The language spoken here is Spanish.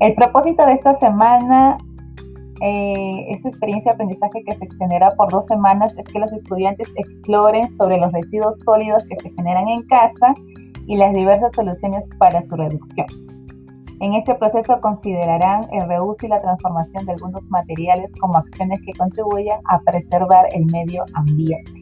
El propósito de esta semana, eh, esta experiencia de aprendizaje que se extenderá por dos semanas, es que los estudiantes exploren sobre los residuos sólidos que se generan en casa y las diversas soluciones para su reducción. En este proceso considerarán el reuso y la transformación de algunos materiales como acciones que contribuyan a preservar el medio ambiente.